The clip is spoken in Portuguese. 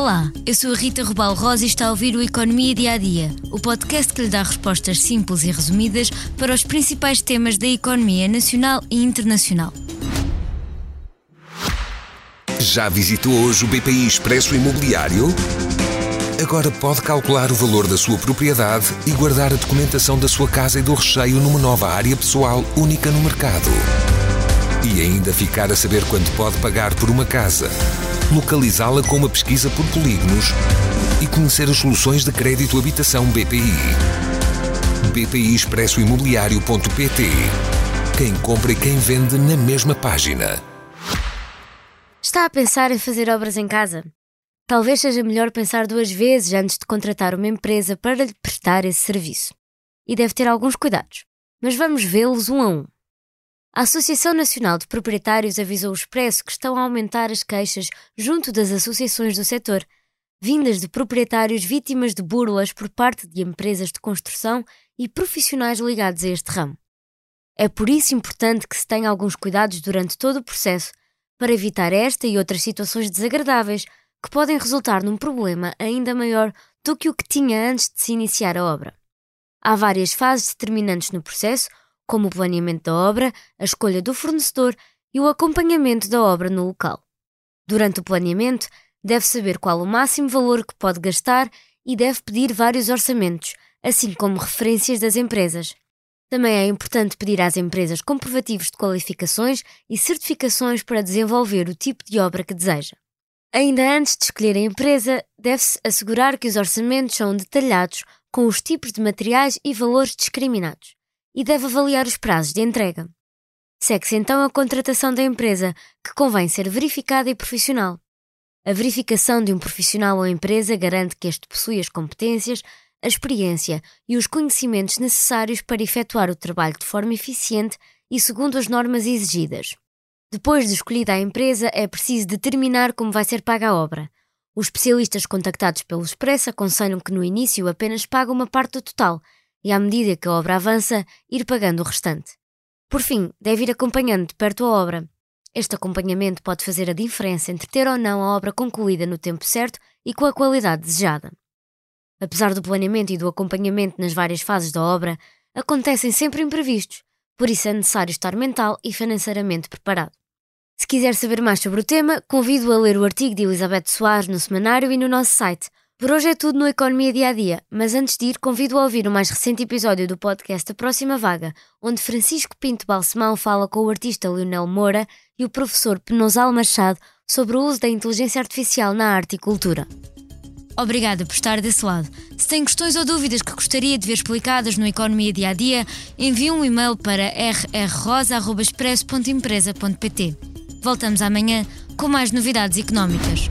Olá, eu sou a Rita Rubal Rosa e está a ouvir o Economia Dia a Dia, o podcast que lhe dá respostas simples e resumidas para os principais temas da economia nacional e internacional. Já visitou hoje o BPI Expresso Imobiliário? Agora pode calcular o valor da sua propriedade e guardar a documentação da sua casa e do recheio numa nova área pessoal única no mercado. E ainda ficar a saber quanto pode pagar por uma casa localizá-la com uma pesquisa por polígonos e conhecer as soluções de crédito habitação BPI. BPI Expresso Imobiliário.pt Quem compra e quem vende na mesma página. Está a pensar em fazer obras em casa? Talvez seja melhor pensar duas vezes antes de contratar uma empresa para lhe prestar esse serviço. E deve ter alguns cuidados, mas vamos vê-los um a um. A Associação Nacional de Proprietários avisou o Expresso que estão a aumentar as queixas junto das associações do setor, vindas de proprietários vítimas de burlas por parte de empresas de construção e profissionais ligados a este ramo. É por isso importante que se tenha alguns cuidados durante todo o processo para evitar esta e outras situações desagradáveis que podem resultar num problema ainda maior do que o que tinha antes de se iniciar a obra. Há várias fases determinantes no processo, como o planeamento da obra, a escolha do fornecedor e o acompanhamento da obra no local. Durante o planeamento, deve saber qual o máximo valor que pode gastar e deve pedir vários orçamentos, assim como referências das empresas. Também é importante pedir às empresas comprovativos de qualificações e certificações para desenvolver o tipo de obra que deseja. Ainda antes de escolher a empresa, deve-se assegurar que os orçamentos são detalhados com os tipos de materiais e valores discriminados e deve avaliar os prazos de entrega. Segue-se então a contratação da empresa, que convém ser verificada e profissional. A verificação de um profissional ou empresa garante que este possui as competências, a experiência e os conhecimentos necessários para efetuar o trabalho de forma eficiente e segundo as normas exigidas. Depois de escolhida a empresa, é preciso determinar como vai ser paga a obra. Os especialistas contactados pelo Expresso aconselham que no início apenas pague uma parte do total e, à medida que a obra avança, ir pagando o restante. Por fim, deve ir acompanhando de perto a obra. Este acompanhamento pode fazer a diferença entre ter ou não a obra concluída no tempo certo e com a qualidade desejada. Apesar do planeamento e do acompanhamento nas várias fases da obra, acontecem sempre imprevistos, por isso é necessário estar mental e financeiramente preparado. Se quiser saber mais sobre o tema, convido a ler o artigo de Elizabeth Soares no semanário e no nosso site por hoje é tudo no Economia Dia a Dia, mas antes de ir, convido a ouvir o mais recente episódio do podcast A Próxima Vaga, onde Francisco Pinto Balsemão fala com o artista Leonel Moura e o professor Penosal Machado sobre o uso da inteligência artificial na arte e cultura. Obrida por estar desse lado. Se tem questões ou dúvidas que gostaria de ver explicadas no Economia Dia a Dia, envie um e-mail para rrrosa.expresso.empresa.pt. Voltamos amanhã com mais novidades económicas.